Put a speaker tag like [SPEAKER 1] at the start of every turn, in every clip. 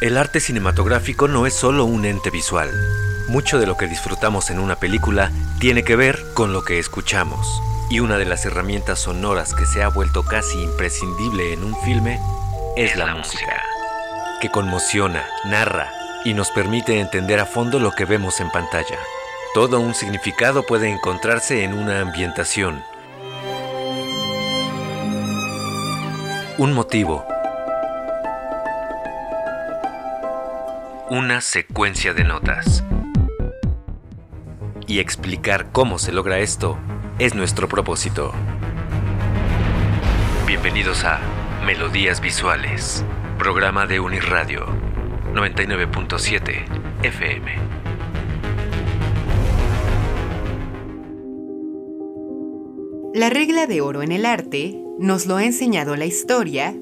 [SPEAKER 1] El arte cinematográfico no es solo un ente visual. Mucho de lo que disfrutamos en una película tiene que ver con lo que escuchamos. Y una de las herramientas sonoras que se ha vuelto casi imprescindible en un filme es la, música, que conmociona, narra y nos permite entender a fondo lo que vemos en pantalla. Todo un significado puede encontrarse en una ambientación, un motivo, una secuencia de notas. Y explicar cómo se logra esto es nuestro propósito. Bienvenidos a Melodías Visuales, programa de Unirradio 99.7 FM.
[SPEAKER 2] La regla de oro en el arte, nos lo ha enseñado la historia,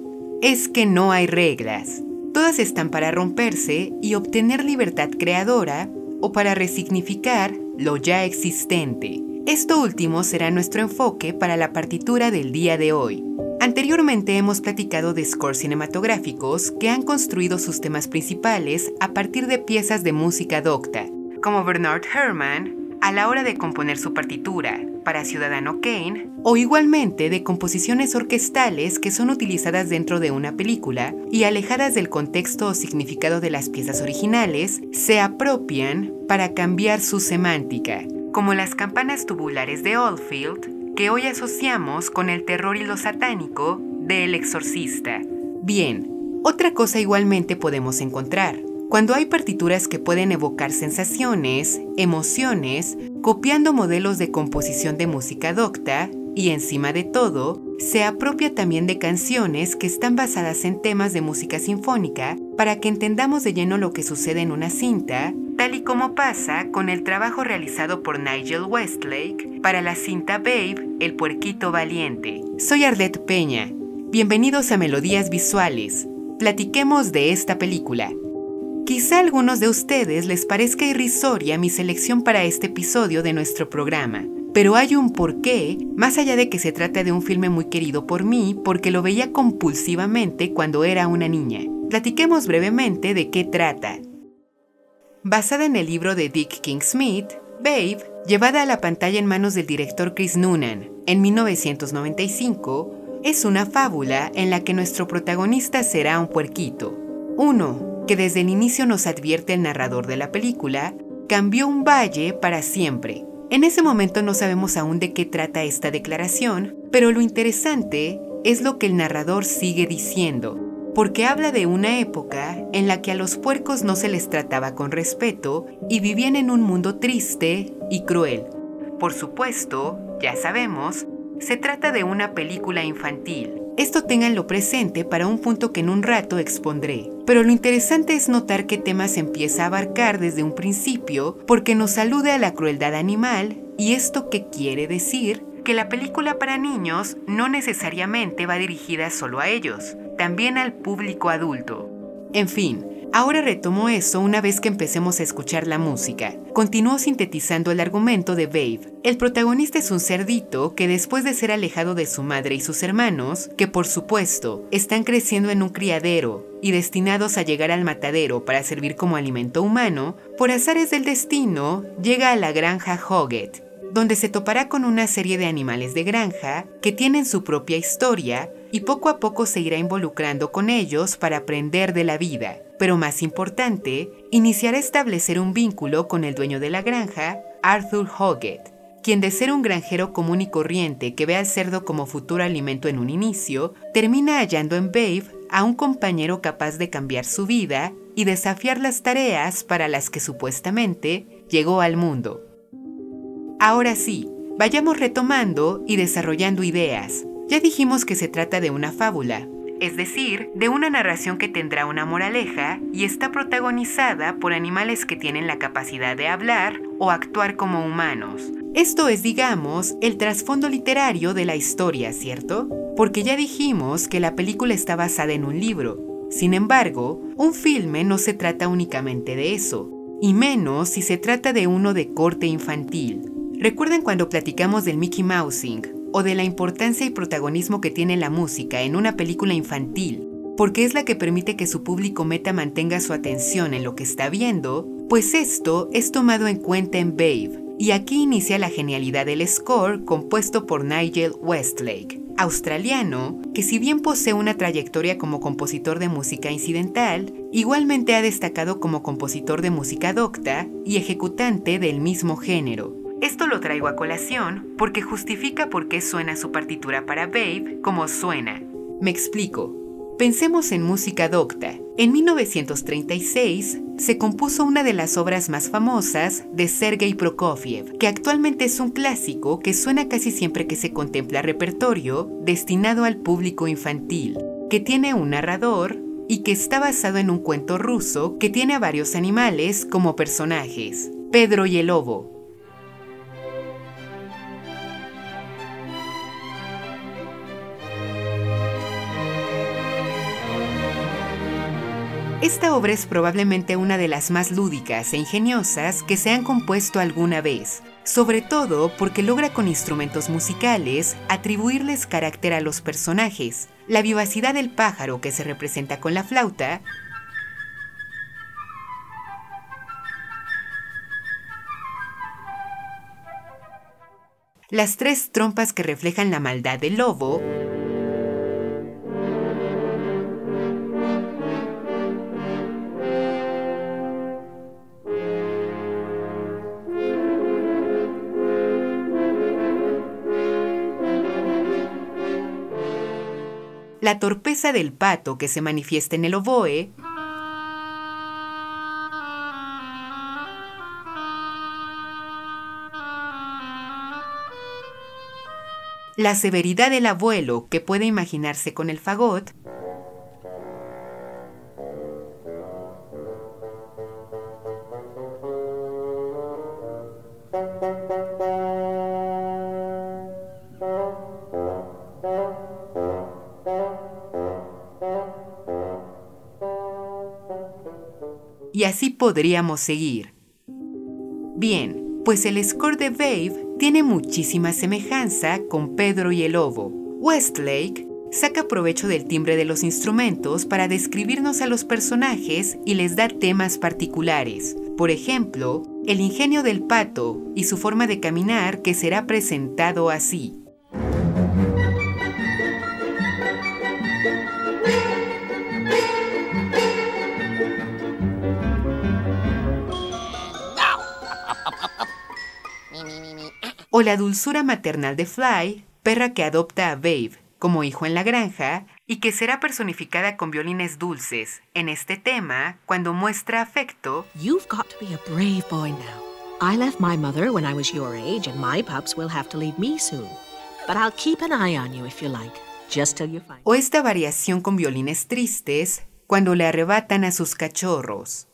[SPEAKER 2] es que no hay reglas. Todas están para romperse y obtener libertad creadora o para resignificar lo ya existente. Esto último será nuestro enfoque para la partitura del día de hoy. Anteriormente hemos platicado de scores cinematográficos que han construido sus temas principales a partir de piezas de música docta, como Bernard Herrmann a la hora de componer su partitura para Ciudadano Kane, o igualmente de composiciones orquestales que son utilizadas dentro de una película y alejadas del contexto o significado de las piezas originales, se apropian para cambiar su semántica, como las campanas tubulares de Oldfield, que hoy asociamos con el terror y lo satánico de El Exorcista. Bien, otra cosa igualmente podemos encontrar. Cuando hay partituras que pueden evocar sensaciones, emociones, copiando modelos de composición de música docta, y encima de todo, se apropia también de canciones que están basadas en temas de música sinfónica para que entendamos de lleno lo que sucede en una cinta, tal y como pasa con el trabajo realizado por Nigel Westlake para la cinta Babe, El Puerquito Valiente. Soy Arlette Peña. Bienvenidos a Melodías Visuales. Platiquemos de esta película. Quizá a algunos de ustedes les parezca irrisoria mi selección para este episodio de nuestro programa, pero hay un porqué, más allá de que se trata de un filme muy querido por mí porque lo veía compulsivamente cuando era una niña. Platiquemos brevemente de qué trata. Basada en el libro de Dick King Smith, Babe, llevada a la pantalla en manos del director Chris Noonan en 1995, es una fábula en la que nuestro protagonista será un puerquito. Uno, que desde el inicio nos advierte el narrador de la película, cambió un valle para siempre. En ese momento no sabemos aún de qué trata esta declaración, pero lo interesante es lo que el narrador sigue diciendo, porque habla de una época en la que a los puercos no se les trataba con respeto y vivían en un mundo triste y cruel. Por supuesto, ya sabemos, se trata de una película infantil, esto ténganlo presente para un punto que en un rato expondré. Pero lo interesante es notar qué temas empieza a abarcar desde un principio porque nos alude a la crueldad animal y esto qué quiere decir que la película para niños no necesariamente va dirigida solo a ellos, también al público adulto. En fin, Ahora retomo eso una vez que empecemos a escuchar la música. Continúo sintetizando el argumento de Babe. El protagonista es un cerdito que después de ser alejado de su madre y sus hermanos, que por supuesto están creciendo en un criadero y destinados a llegar al matadero para servir como alimento humano, por azares del destino llega a la granja Hoggett, donde se topará con una serie de animales de granja que tienen su propia historia y poco a poco se irá involucrando con ellos para aprender de la vida. Pero más importante, iniciará a establecer un vínculo con el dueño de la granja, Arthur Hoggett, quien de ser un granjero común y corriente que ve al cerdo como futuro alimento en un inicio, termina hallando en Babe a un compañero capaz de cambiar su vida y desafiar las tareas para las que supuestamente llegó al mundo. Ahora sí, vayamos retomando y desarrollando ideas. Ya dijimos que se trata de una fábula, es decir, de una narración que tendrá una moraleja y está protagonizada por animales que tienen la capacidad de hablar o actuar como humanos. Esto es, digamos, el trasfondo literario de la historia, ¿cierto? Porque ya dijimos que la película está basada en un libro. Sin embargo, un filme no se trata únicamente de eso, y menos si se trata de uno de corte infantil. ¿Recuerden cuando platicamos del Mickey Mousing o de la importancia y protagonismo que tiene la música en una película infantil, porque es la que permite que su público meta mantenga su atención en lo que está viendo, pues esto es tomado en cuenta en Babe, y aquí inicia la genialidad del score compuesto por Nigel Westlake, australiano que si bien posee una trayectoria como compositor de música incidental, igualmente ha destacado como compositor de música docta y ejecutante del mismo género. Esto lo traigo a colación porque justifica por qué suena su partitura para Babe como suena. Me explico. Pensemos en música docta. En 1936 se compuso una de las obras más famosas de Sergei Prokofiev, que actualmente es un clásico que suena casi siempre que se contempla repertorio destinado al público infantil, que tiene un narrador y que está basado en un cuento ruso que tiene a varios animales como personajes. Pedro y el Lobo, Esta obra es probablemente una de las más lúdicas e ingeniosas que se han compuesto alguna vez, sobre todo porque logra con instrumentos musicales atribuirles carácter a los personajes, la vivacidad del pájaro que se representa con la flauta, las tres trompas que reflejan la maldad del lobo, la torpeza del pato que se manifiesta en el oboe, la severidad del abuelo que puede imaginarse con el fagot, podríamos seguir. Bien, pues el score de Babe tiene muchísima semejanza con Pedro y el Lobo. Westlake saca provecho del timbre de los instrumentos para describirnos a los personajes y les da temas particulares. Por ejemplo, el ingenio del pato y su forma de caminar que será presentado así. O la dulzura maternal de Fly, perra que adopta a Babe como hijo en la granja y que será personificada con violines dulces en este tema cuando muestra afecto.
[SPEAKER 3] You've got to be a brave boy now. I left my mother when I was your age and my pups will have to leave me soon. But I'll keep an eye on you if you like, just till you find.
[SPEAKER 2] O esta variación con violines tristes cuando le arrebatan a sus cachorros.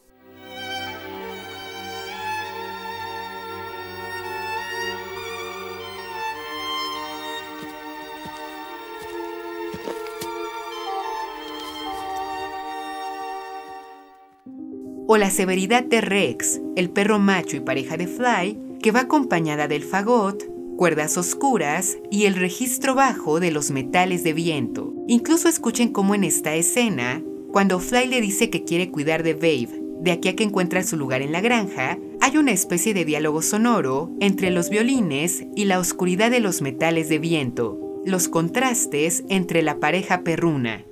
[SPEAKER 2] O la severidad de Rex, el perro macho y pareja de Fly, que va acompañada del fagot, cuerdas oscuras y el registro bajo de los metales de viento. Incluso escuchen cómo en esta escena, cuando Fly le dice que quiere cuidar de Babe, de aquí a que encuentra su lugar en la granja, hay una especie de diálogo sonoro entre los violines y la oscuridad de los metales de viento, los contrastes entre la pareja perruna.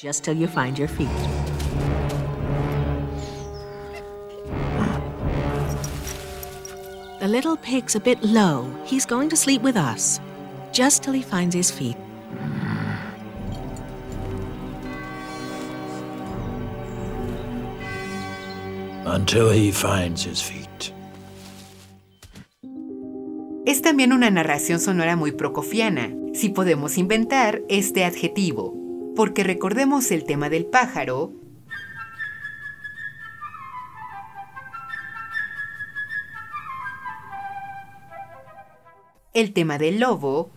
[SPEAKER 3] Just you find your feet. The little pig's a bit low. He's going to sleep with us, just till he finds his feet.
[SPEAKER 4] Until he finds his feet.
[SPEAKER 2] Es también una narración sonora muy procofiana, si podemos inventar este adjetivo, porque recordemos el tema del pájaro, el tema del lobo,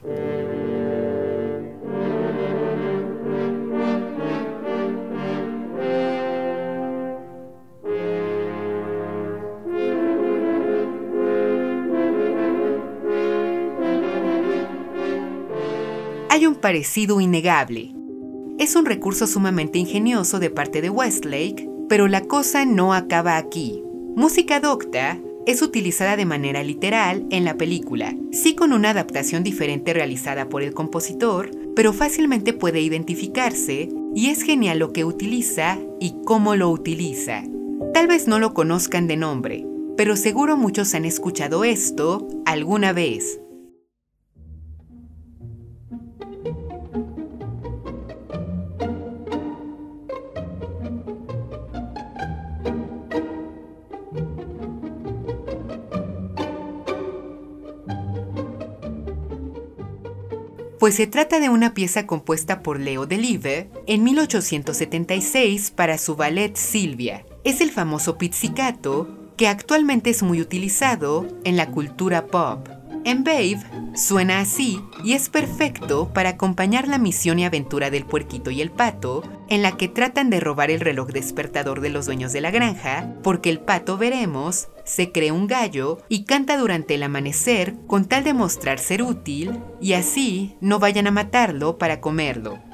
[SPEAKER 2] hay un parecido innegable. Es un recurso sumamente ingenioso de parte de Westlake, pero la cosa no acaba aquí. Música docta es utilizada de manera literal en la película, sí con una adaptación diferente realizada por el compositor, pero fácilmente puede identificarse y es genial lo que utiliza y cómo lo utiliza. Tal vez no lo conozcan de nombre, pero seguro muchos han escuchado esto alguna vez. Pues se trata de una pieza compuesta por Leo Delibes en 1876 para su ballet Silvia. Es el famoso pizzicato que actualmente es muy utilizado en la cultura pop. En Babe suena así y es perfecto para acompañar la misión y aventura del puerquito y el pato, en la que tratan de robar el reloj despertador de los dueños de la granja, porque el pato, veremos, se cree un gallo y canta durante el amanecer con tal de mostrar ser útil y así no vayan a matarlo para comerlo.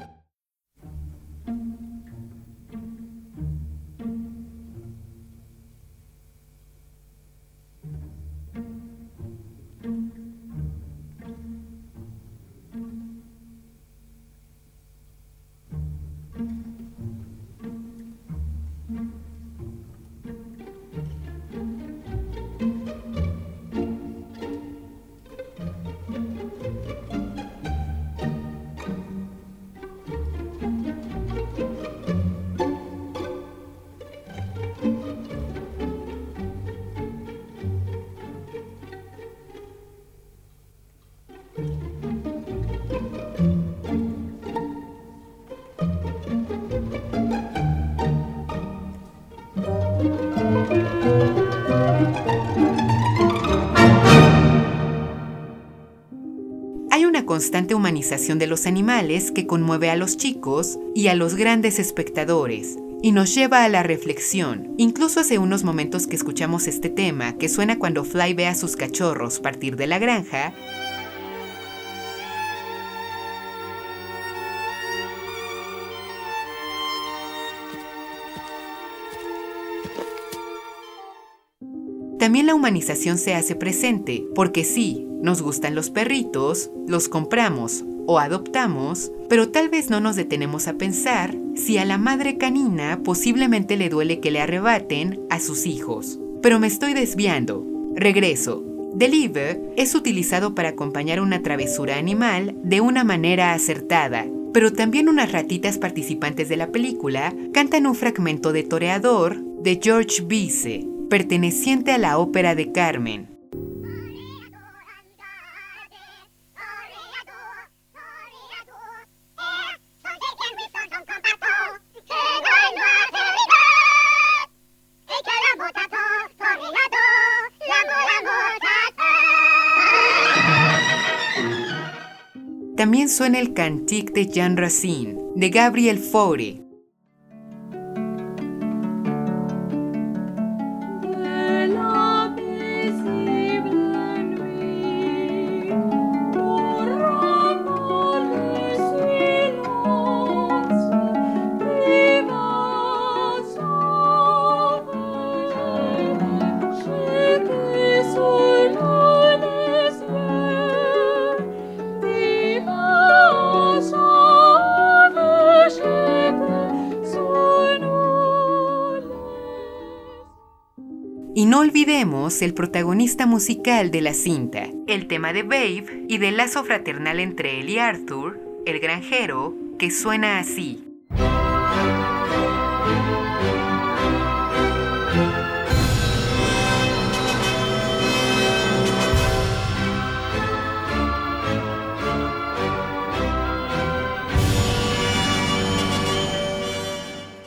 [SPEAKER 2] Constante humanización de los animales que conmueve a los chicos y a los grandes espectadores y nos lleva a la reflexión. Incluso hace unos momentos que escuchamos este tema, que suena cuando Fly ve a sus cachorros partir de la granja, También la humanización se hace presente, porque sí, nos gustan los perritos, los compramos o adoptamos, pero tal vez no nos detenemos a pensar si a la madre canina posiblemente le duele que le arrebaten a sus hijos. Pero me estoy desviando. Regreso. Deliver es utilizado para acompañar una travesura animal de una manera acertada, pero también unas ratitas participantes de la película cantan un fragmento de Toreador de George Bise, perteneciente a la ópera de Carmen. También suena el Cantique de Jean Racine, de Gabriel Fauré, olvidemos el protagonista musical de la cinta, el tema de Babe y del lazo fraternal entre él y Arthur, el granjero, que suena así.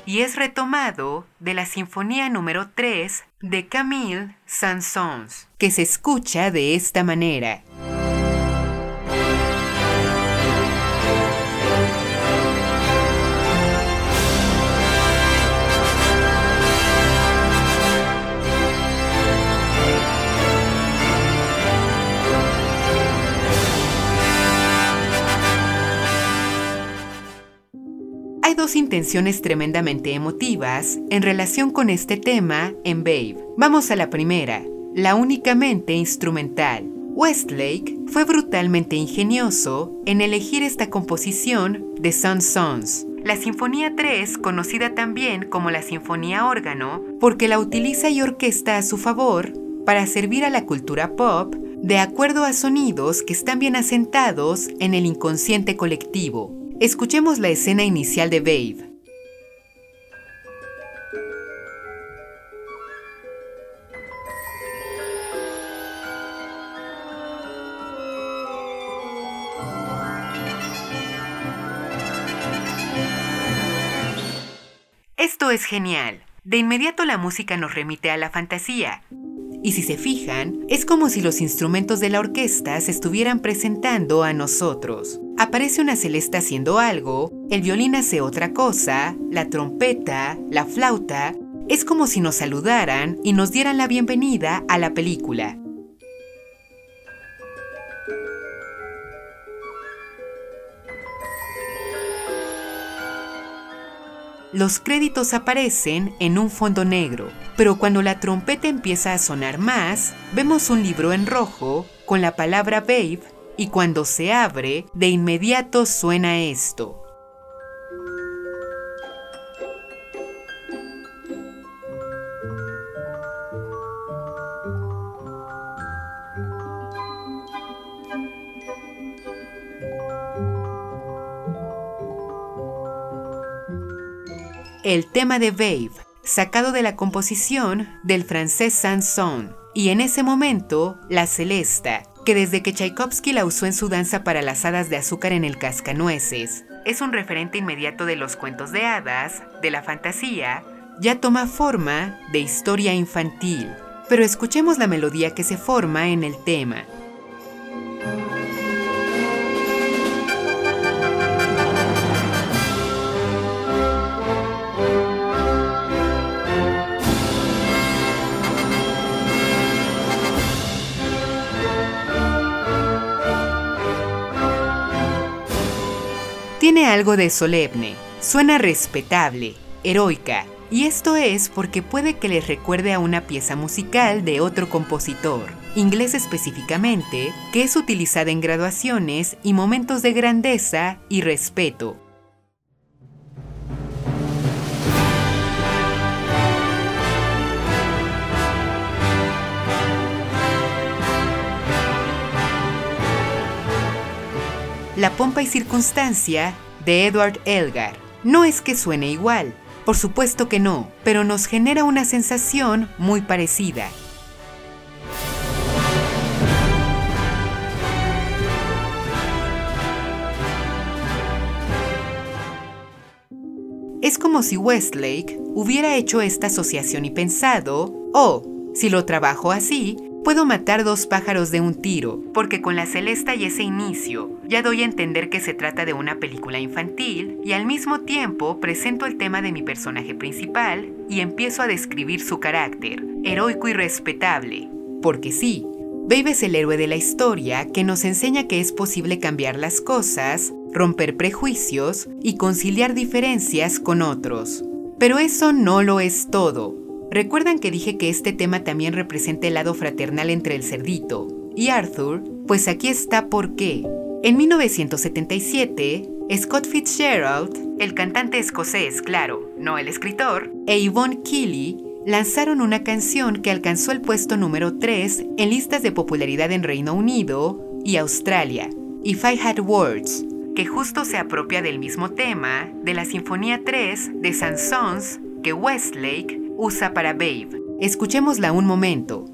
[SPEAKER 2] y es retomado de la Sinfonía número 3 de Camille Saint-Saëns, que se escucha de esta manera. Intenciones tremendamente emotivas en relación con este tema en Babe. Vamos a la primera, la únicamente instrumental. Westlake fue brutalmente ingenioso en elegir esta composición de Sun Sons, la Sinfonía 3, conocida también como la Sinfonía órgano, porque la utiliza y orquesta a su favor para servir a la cultura pop de acuerdo a sonidos que están bien asentados en el inconsciente colectivo. Escuchemos la escena inicial de Babe. Esto es genial. De inmediato la música nos remite a la fantasía. Y si se fijan, es como si los instrumentos de la orquesta se estuvieran presentando a nosotros. Aparece una celesta haciendo algo, el violín hace otra cosa, la trompeta, la flauta. Es como si nos saludaran y nos dieran la bienvenida a la película. Los créditos aparecen en un fondo negro, pero cuando la trompeta empieza a sonar más, vemos un libro en rojo con la palabra Babe y cuando se abre, de inmediato suena esto. el tema de Babe, sacado de la composición del francés Sanson, y en ese momento, la celesta, que desde que Tchaikovsky la usó en su danza para las hadas de azúcar en el cascanueces, es un referente inmediato de los cuentos de hadas, de la fantasía, ya toma forma de historia infantil. Pero escuchemos la melodía que se forma en el tema. Tiene algo de solemne, suena respetable, heroica, y esto es porque puede que les recuerde a una pieza musical de otro compositor, inglés específicamente, que es utilizada en graduaciones y momentos de grandeza y respeto. La pompa y circunstancia de Edward Elgar. No es que suene igual, por supuesto que no, pero nos genera una sensación muy parecida. Es como si Westlake hubiera hecho esta asociación y pensado, oh, si lo trabajo así, Puedo matar dos pájaros de un tiro, porque con la celesta y ese inicio ya doy a entender que se trata de una película infantil y al mismo tiempo presento el tema de mi personaje principal y empiezo a describir su carácter, heroico y respetable. Porque sí, Babe es el héroe de la historia que nos enseña que es posible cambiar las cosas, romper prejuicios y conciliar diferencias con otros. Pero eso no lo es todo. ¿Recuerdan que dije que este tema también representa el lado fraternal entre el cerdito y Arthur? Pues aquí está por qué. En 1977, Scott Fitzgerald, el cantante escocés, claro, no el escritor, e Yvonne Keely lanzaron una canción que alcanzó el puesto número 3 en listas de popularidad en Reino Unido y Australia, If I Had Words, que justo se apropia del mismo tema de la Sinfonía 3 de Sansons que Westlake usa para Babe. Escuchémosla un momento.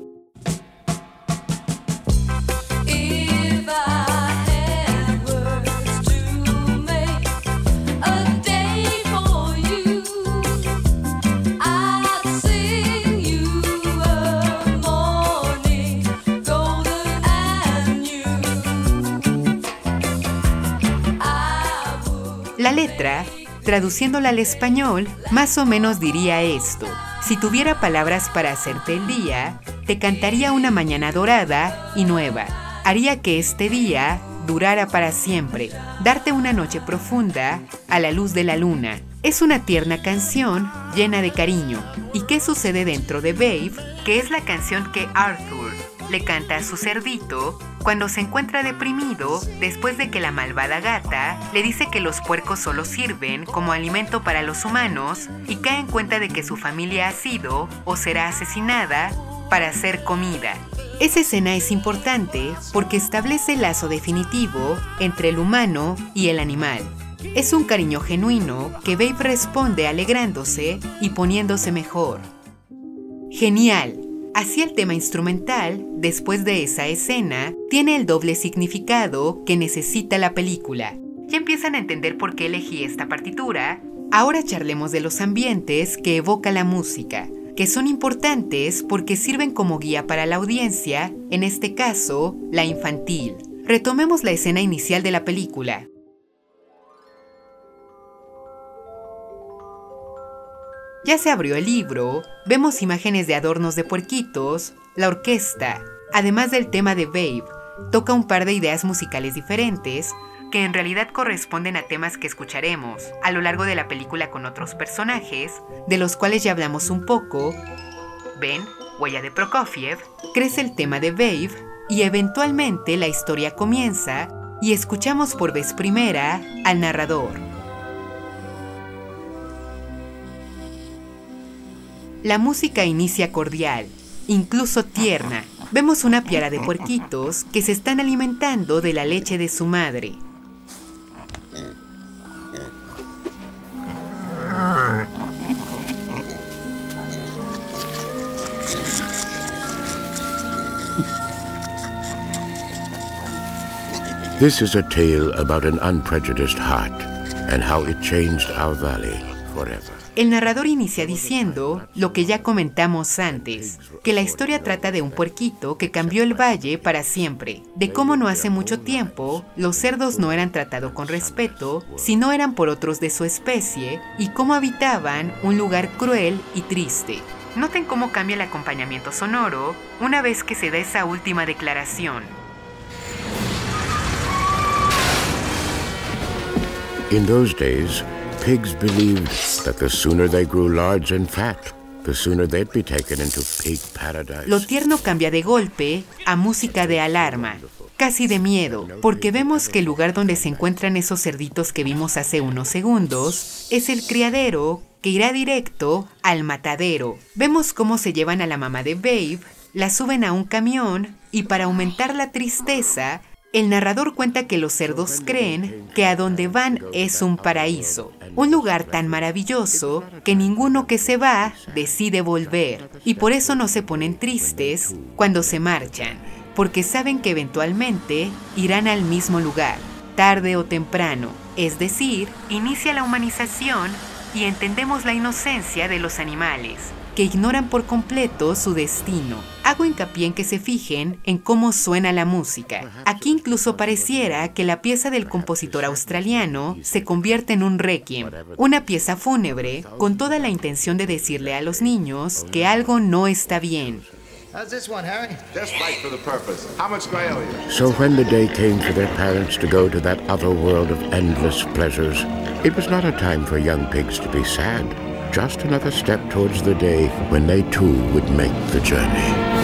[SPEAKER 2] La letra, traduciéndola al español, más o menos diría esto. Si tuviera palabras para hacerte el día, te cantaría una mañana dorada y nueva. Haría que este día durara para siempre, darte una noche profunda a la luz de la luna, Es una tierna canción llena de cariño. ¿Y qué sucede dentro de Babe? Que es la canción que Arthur le canta a su cerdito cuando se encuentra deprimido después de que la malvada gata le dice que los puercos solo sirven como alimento para los humanos y cae en cuenta de que su familia ha sido o será asesinada para hacer comida. Esa escena es importante porque establece el lazo definitivo entre el humano y el animal. Es un cariño genuino que Babe responde alegrándose y poniéndose mejor. Genial. Así el tema instrumental, después de esa escena, tiene el doble significado que necesita la película. Ya empiezan a entender por qué elegí esta partitura. Ahora charlemos de los ambientes que evoca la música, que son importantes porque sirven como guía para la audiencia, en este caso, la infantil. Retomemos la escena inicial de la película. Ya se abrió el libro, vemos imágenes de adornos de puerquitos, la orquesta, además del tema de Babe, toca un par de ideas musicales diferentes que en realidad corresponden a temas que escucharemos a lo largo de la película con otros personajes, de los cuales ya hablamos un poco. Ben, huella de Prokofiev, crece el tema de Babe y eventualmente la historia comienza y escuchamos por vez primera al narrador. La música inicia cordial, incluso tierna. Vemos una piara de puerquitos que se están alimentando de la leche de su madre.
[SPEAKER 5] This is a tale about an unprejudiced heart and how it changed our valley forever.
[SPEAKER 2] El narrador inicia diciendo lo que ya comentamos antes, que la historia trata de un puerquito que cambió el valle para siempre, de cómo no hace mucho tiempo los cerdos no eran tratados con respeto, sino eran por otros de su especie, y cómo habitaban un lugar cruel y triste. Noten cómo cambia el acompañamiento sonoro una vez que se da esa última declaración.
[SPEAKER 5] Pigs believed that the sooner they grew large and fat, the sooner they'd be taken into pig paradise.
[SPEAKER 2] Lo tierno cambia de golpe a música de alarma, casi de miedo, porque vemos que el lugar donde se encuentran esos cerditos que vimos hace unos segundos es el criadero que irá directo al matadero. Vemos cómo se llevan a la mamá de Babe, la suben a un camión y para aumentar la tristeza, el narrador cuenta que los cerdos creen que a donde van es un paraíso, un lugar tan maravilloso que ninguno que se va decide volver, y por eso no se ponen tristes cuando se marchan, porque saben que eventualmente irán al mismo lugar, tarde o temprano, es decir, inicia la humanización y entendemos la inocencia de los animales, que ignoran por completo su destino. Hago hincapié en que se fijen en cómo suena la música. Aquí incluso pareciera que la pieza del compositor australiano se convierte en un requiem, una pieza fúnebre con toda la intención de decirle a los niños que algo no está bien.
[SPEAKER 5] So when the day came for their parents to go to that other world of endless pleasures, it was not a time for young pigs to be sad. Just another step towards the day when they too would make the journey.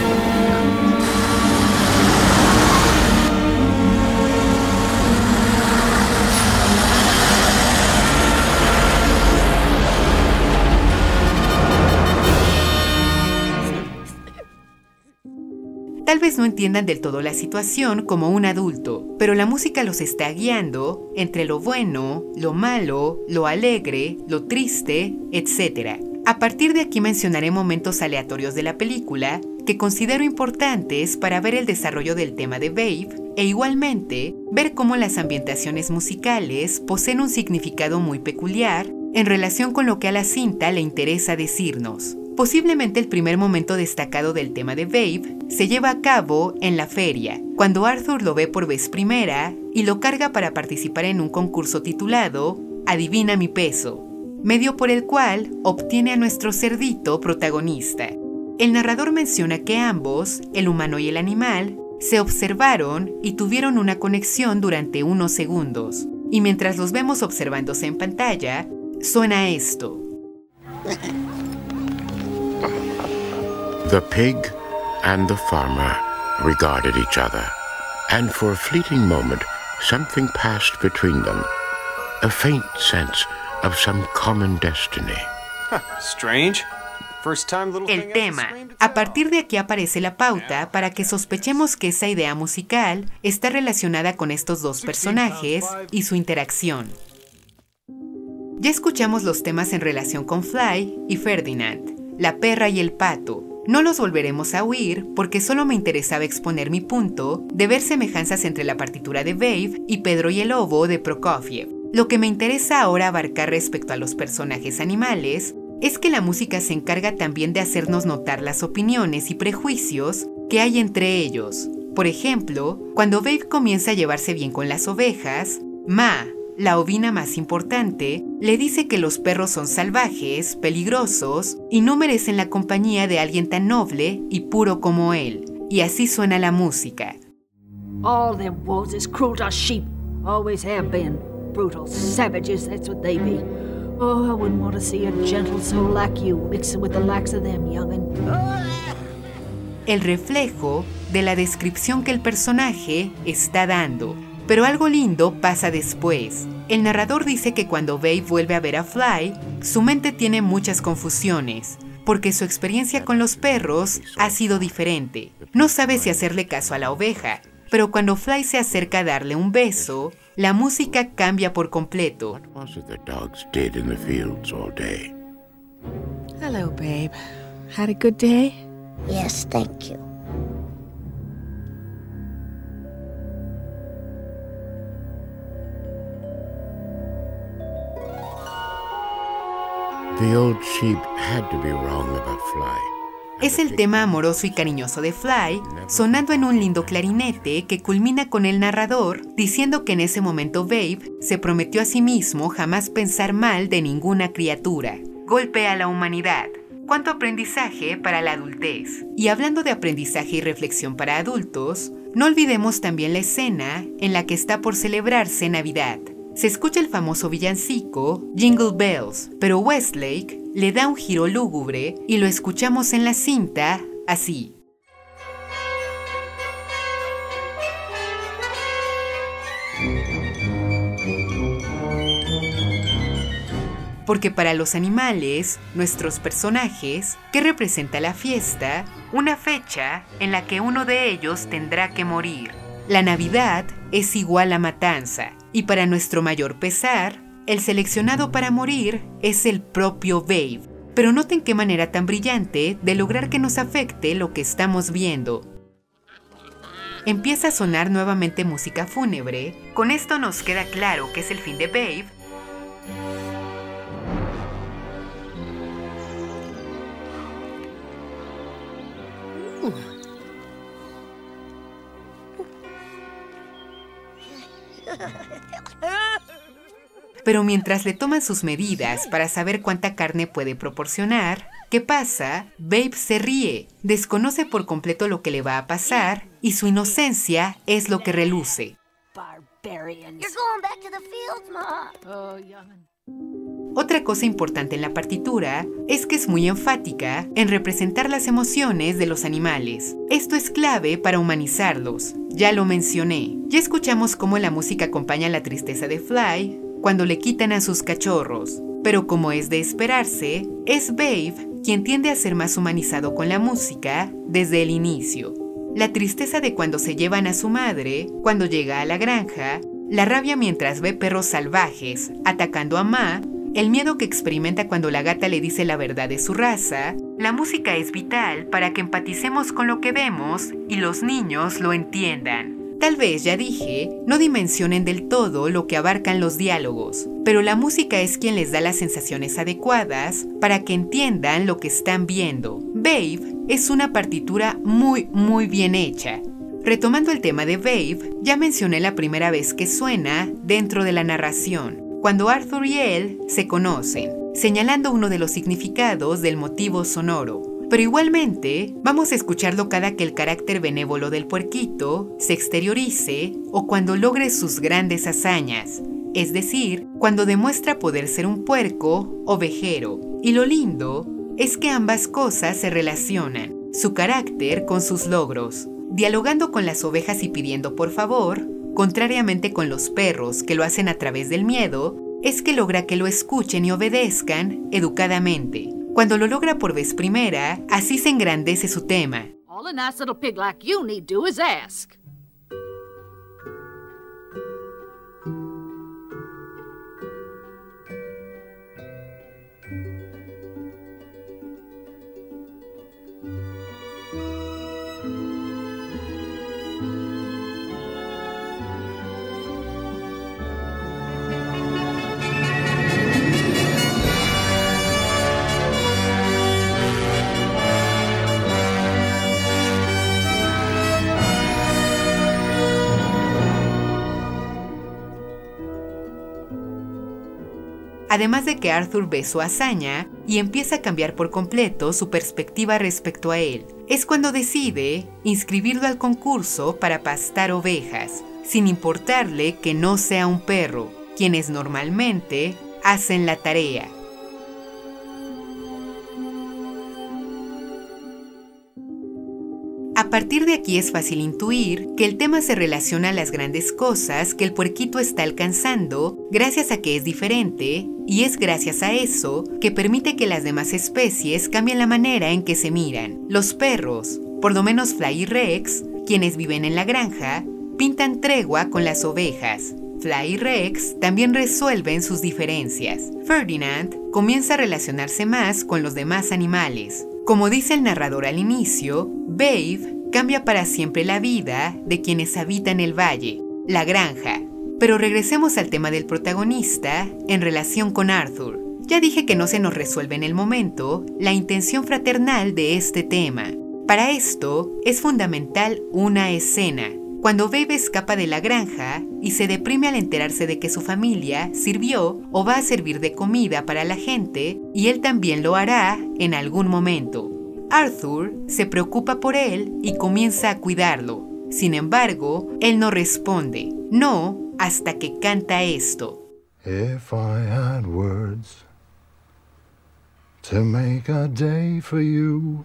[SPEAKER 2] No entiendan del todo la situación como un adulto, pero la música los está guiando entre lo bueno, lo malo, lo alegre, lo triste, etc. A partir de aquí mencionaré momentos aleatorios de la película que considero importantes para ver el desarrollo del tema de Babe e igualmente ver cómo las ambientaciones musicales poseen un significado muy peculiar en relación con lo que a la cinta le interesa decirnos. Posiblemente el primer momento destacado del tema de Babe se lleva a cabo en la feria, cuando Arthur lo ve por vez primera y lo carga para participar en un concurso titulado Adivina mi peso, medio por el cual obtiene a nuestro cerdito protagonista. El narrador menciona que ambos, el humano y el animal, se observaron y tuvieron una conexión durante unos segundos, y mientras los vemos observándose en pantalla, suena esto.
[SPEAKER 5] The pig and the farmer regarded each other, and for a fleeting moment something passed between them. A faint sense of some common destiny.
[SPEAKER 6] Strange.
[SPEAKER 2] El tema. A partir de aquí aparece la pauta para que sospechemos que esa idea musical está relacionada con estos dos personajes y su interacción. Ya escuchamos los temas en relación con Fly y Ferdinand, la perra y el pato. No los volveremos a oír porque solo me interesaba exponer mi punto de ver semejanzas entre la partitura de Babe y Pedro y el Lobo de Prokofiev. Lo que me interesa ahora abarcar respecto a los personajes animales es que la música se encarga también de hacernos notar las opiniones y prejuicios que hay entre ellos. Por ejemplo, cuando Babe comienza a llevarse bien con las ovejas, Ma, la ovina más importante, le dice que los perros son salvajes, peligrosos y no merecen la compañía de alguien tan noble y puro como él. Y así suena la música.
[SPEAKER 7] All them wolves is cruel to sheep. Always have been. Brutal savages, that's what they be. Oh, I wouldn't want to see a gentle soul like you mixing with the likes of them, youngin'.
[SPEAKER 2] El reflejo de la descripción que el personaje está dando. Pero algo lindo pasa después. El narrador dice que cuando Babe vuelve a ver a Fly, su mente tiene muchas confusiones, porque su experiencia con los perros ha sido diferente. No sabe si hacerle caso a la oveja, pero cuando Fly se acerca a darle un beso, la música cambia por completo.
[SPEAKER 3] Hello, babe. Had a good day?
[SPEAKER 8] Yes, thank you.
[SPEAKER 2] Es el tema amoroso y cariñoso de Fly, sonando en un lindo clarinete que culmina con el narrador diciendo que en ese momento Babe se prometió a sí mismo jamás pensar mal de ninguna criatura. Golpe a la humanidad. Cuánto aprendizaje para la adultez. Y hablando de aprendizaje y reflexión para adultos, no olvidemos también la escena en la que está por celebrarse Navidad. Se escucha el famoso villancico Jingle Bells, pero Westlake le da un giro lúgubre y lo escuchamos en la cinta así. Porque para los animales, nuestros personajes, ¿qué representa la fiesta? Una fecha en la que uno de ellos tendrá que morir. La Navidad es igual a matanza, y para nuestro mayor pesar, el seleccionado para morir es el propio Babe. Pero noten qué manera tan brillante de lograr que nos afecte lo que estamos viendo. Empieza a sonar nuevamente música fúnebre. Con esto nos queda claro que es el fin de Babe Pero mientras le toman sus medidas para saber cuánta carne puede proporcionar, ¿qué pasa? Babe se ríe, desconoce por completo lo que le va a pasar y su inocencia es lo que reluce. Otra cosa importante en la partitura es que es muy enfática en representar las emociones de los animales. Esto es clave para humanizarlos. Ya lo mencioné. Ya escuchamos cómo la música acompaña la tristeza de Fly, cuando le quitan a sus cachorros. Pero como es de esperarse, es Babe quien tiende a ser más humanizado con la música desde el inicio. La tristeza de cuando se llevan a su madre, cuando llega a la granja, la rabia mientras ve perros salvajes atacando a Ma, el miedo que experimenta cuando la gata le dice la verdad de su raza, la música es vital para que empaticemos con lo que vemos y los niños lo entiendan. Tal vez, ya dije, no dimensionen del todo lo que abarcan los diálogos, pero la música es quien les da las sensaciones adecuadas para que entiendan lo que están viendo. Babe es una partitura muy, muy bien hecha. Retomando el tema de Babe, ya mencioné la primera vez que suena dentro de la narración, cuando Arthur y él se conocen, señalando uno de los significados del motivo sonoro. Pero igualmente, vamos a escucharlo cada que el carácter benévolo del puerquito se exteriorice o cuando logre sus grandes hazañas. es decir, cuando demuestra poder ser un puerco ovejero. Y lo lindo es que ambas cosas se relacionan, su carácter con sus logros, dialogando con las ovejas y pidiendo por favor, contrariamente con los perros que lo hacen a través del miedo, es que logra que lo escuchen y obedezcan educadamente. Cuando lo logra por vez primera, así se engrandece su tema.
[SPEAKER 7] All a nice little pig like you need do is ask.
[SPEAKER 2] Además de que Arthur ve su hazaña y empieza a cambiar por completo su perspectiva respecto a él. Es cuando decide inscribirlo al concurso para pastar ovejas, sin importarle que no sea un perro, quienes normalmente hacen la tarea. A partir de aquí es fácil intuir que el tema se relaciona a las grandes cosas que el puerquito está alcanzando gracias a que es diferente y es gracias a eso que permite que las demás especies cambien la manera en que se miran. Los perros, por lo menos Fly y Rex, quienes viven en la granja, pintan tregua con las ovejas. Fly y Rex también resuelven sus diferencias. Ferdinand comienza a relacionarse más con los demás animales. Como dice el narrador al inicio, Babe cambia para siempre la vida de quienes habitan el valle, la granja. Pero regresemos al tema del protagonista en relación con Arthur. Ya dije que no se nos resuelve en el momento la intención fraternal de este tema. Para esto es fundamental una escena, cuando Babe escapa de la granja y se deprime al enterarse de que su familia sirvió o va a servir de comida para la gente y él también lo hará en algún momento. Arthur se preocupa por él y comienza a cuidarlo. Sin embargo, él no responde, no hasta que canta esto.
[SPEAKER 4] If I had words to make a day for you,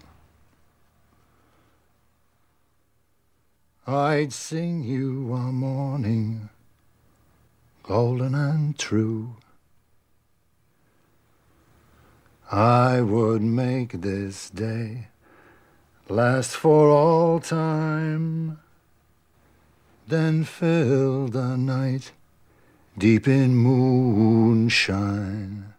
[SPEAKER 4] I'd sing you a morning, golden and true. I would make this day last for all time, then fill the night deep in moonshine.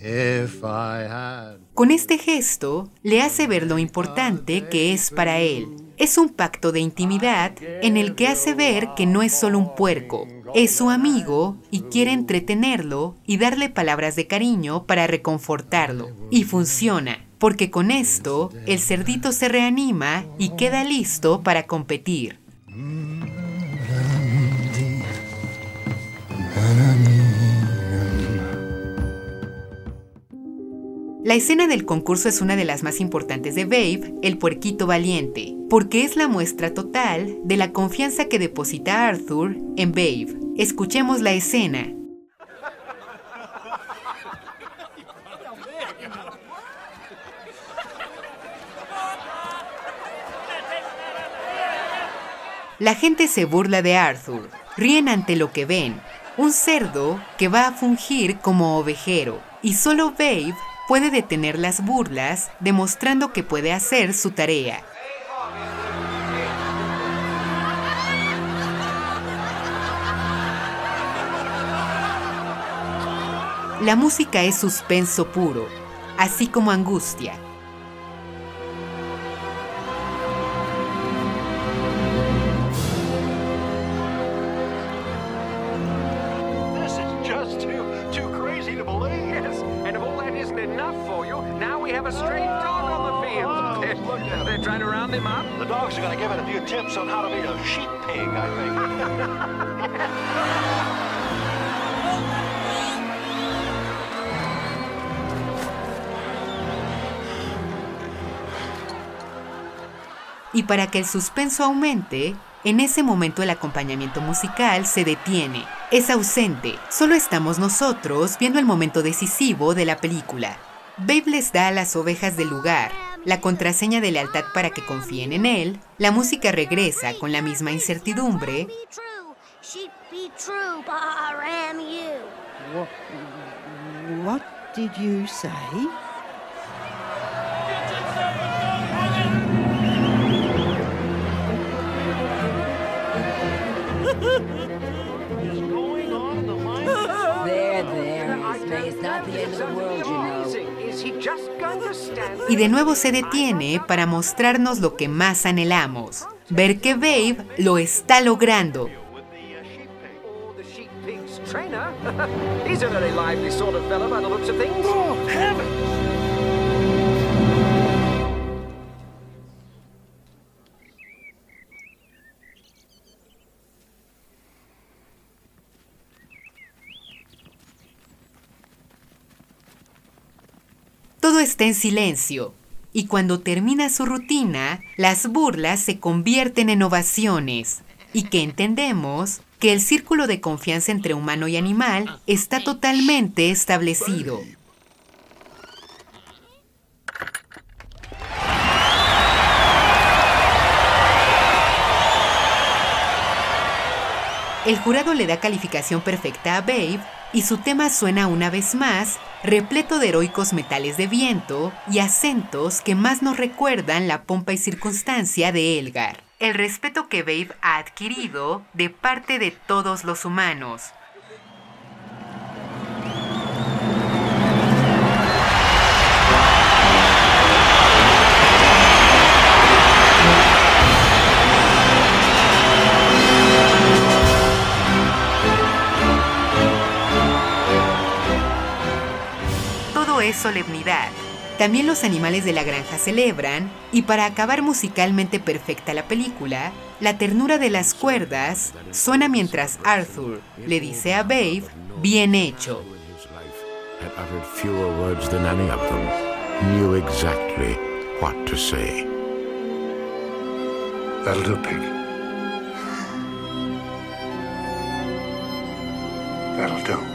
[SPEAKER 4] If I had
[SPEAKER 2] Con este gesto le hace ver lo importante que es para él. Es un pacto de intimidad en el que hace ver que no es solo un puerco, es su amigo y quiere entretenerlo y darle palabras de cariño para reconfortarlo. Y funciona, porque con esto el cerdito se reanima y queda listo para competir. La escena del concurso es una de las más importantes de Babe, el puerquito valiente, porque es la muestra total de la confianza que deposita Arthur en Babe. Escuchemos la escena. La gente se burla de Arthur, ríen ante lo que ven, un cerdo que va a fungir como ovejero, y solo Babe puede detener las burlas demostrando que puede hacer su tarea. La música es suspenso puro, así como angustia. Y para que el suspenso aumente, En ese momento el acompañamiento musical se detiene, es ausente, solo estamos nosotros viendo el momento decisivo de la película. Babe les da a las ovejas del lugar la contraseña de lealtad para que confíen en él, la música regresa con la misma incertidumbre.
[SPEAKER 9] What did you say?
[SPEAKER 2] Y de nuevo se detiene para mostrarnos lo que más anhelamos, ver que Babe lo está logrando. Todo está en silencio, y cuando termina su rutina, las burlas se convierten en ovaciones, y que entendemos que el círculo de confianza entre humano y animal está totalmente establecido. El jurado le da calificación perfecta a Babe y su tema suena una vez más, repleto de heroicos metales de viento y acentos que más nos recuerdan la pompa y circunstancia de Elgar. El respeto que Babe ha adquirido de parte de todos los humanos, También los animales de la granja celebran, y para acabar musicalmente perfecta la película, la ternura de las cuerdas suena mientras Arthur le dice a Babe, bien hecho.
[SPEAKER 4] That'll do.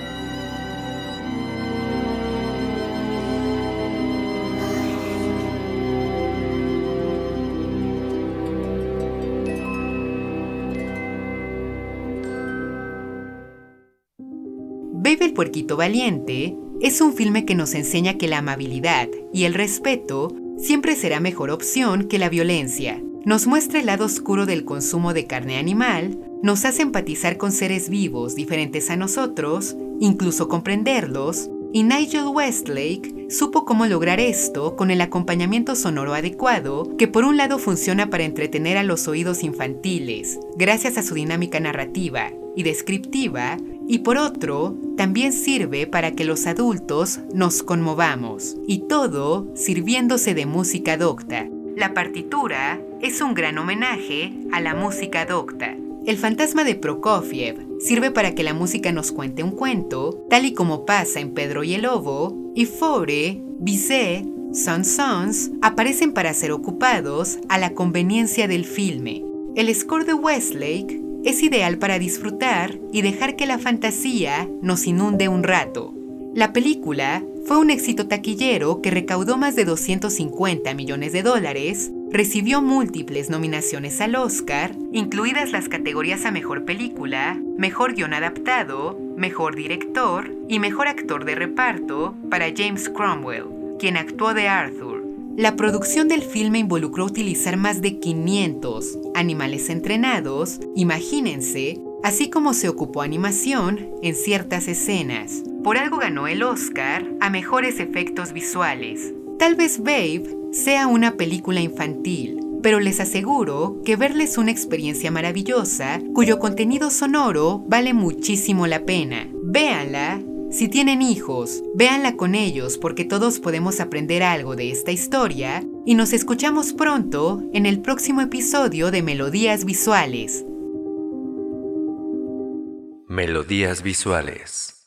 [SPEAKER 2] Puerquito Valiente es un filme que nos enseña que la amabilidad y el respeto siempre será mejor opción que la violencia. Nos muestra el lado oscuro del consumo de carne animal, nos hace empatizar con seres vivos diferentes a nosotros, incluso comprenderlos, y Nigel Westlake supo cómo lograr esto con el acompañamiento sonoro adecuado, que por un lado funciona para entretener a los oídos infantiles, gracias a su dinámica narrativa y descriptiva, y por otro, también sirve para que los adultos nos conmovamos, y todo sirviéndose de música docta. La partitura es un gran homenaje a la música docta. El fantasma de Prokofiev sirve para que la música nos cuente un cuento, tal y como pasa en Pedro y el Lobo, y Fore, Bizet, Sons Sons aparecen para ser ocupados a la conveniencia del filme. El score de Westlake es ideal para disfrutar y dejar que la fantasía nos inunde un rato. La película fue un éxito taquillero que recaudó más de 250 millones de dólares, recibió múltiples nominaciones al Oscar, incluidas las categorías a Mejor Película, Mejor Guión Adaptado, Mejor Director y Mejor Actor de Reparto para James Cromwell, quien actuó de Arthur. La producción del filme involucró utilizar más de 500 animales entrenados, imagínense, así como se ocupó animación en ciertas escenas. Por algo ganó el Oscar a mejores efectos visuales. Tal vez Babe sea una película infantil, pero les aseguro que verles una experiencia maravillosa cuyo contenido sonoro vale muchísimo la pena. Véanla si tienen hijos, véanla con ellos porque todos podemos aprender algo de esta historia y nos escuchamos pronto en el próximo episodio de Melodías Visuales.
[SPEAKER 1] Melodías Visuales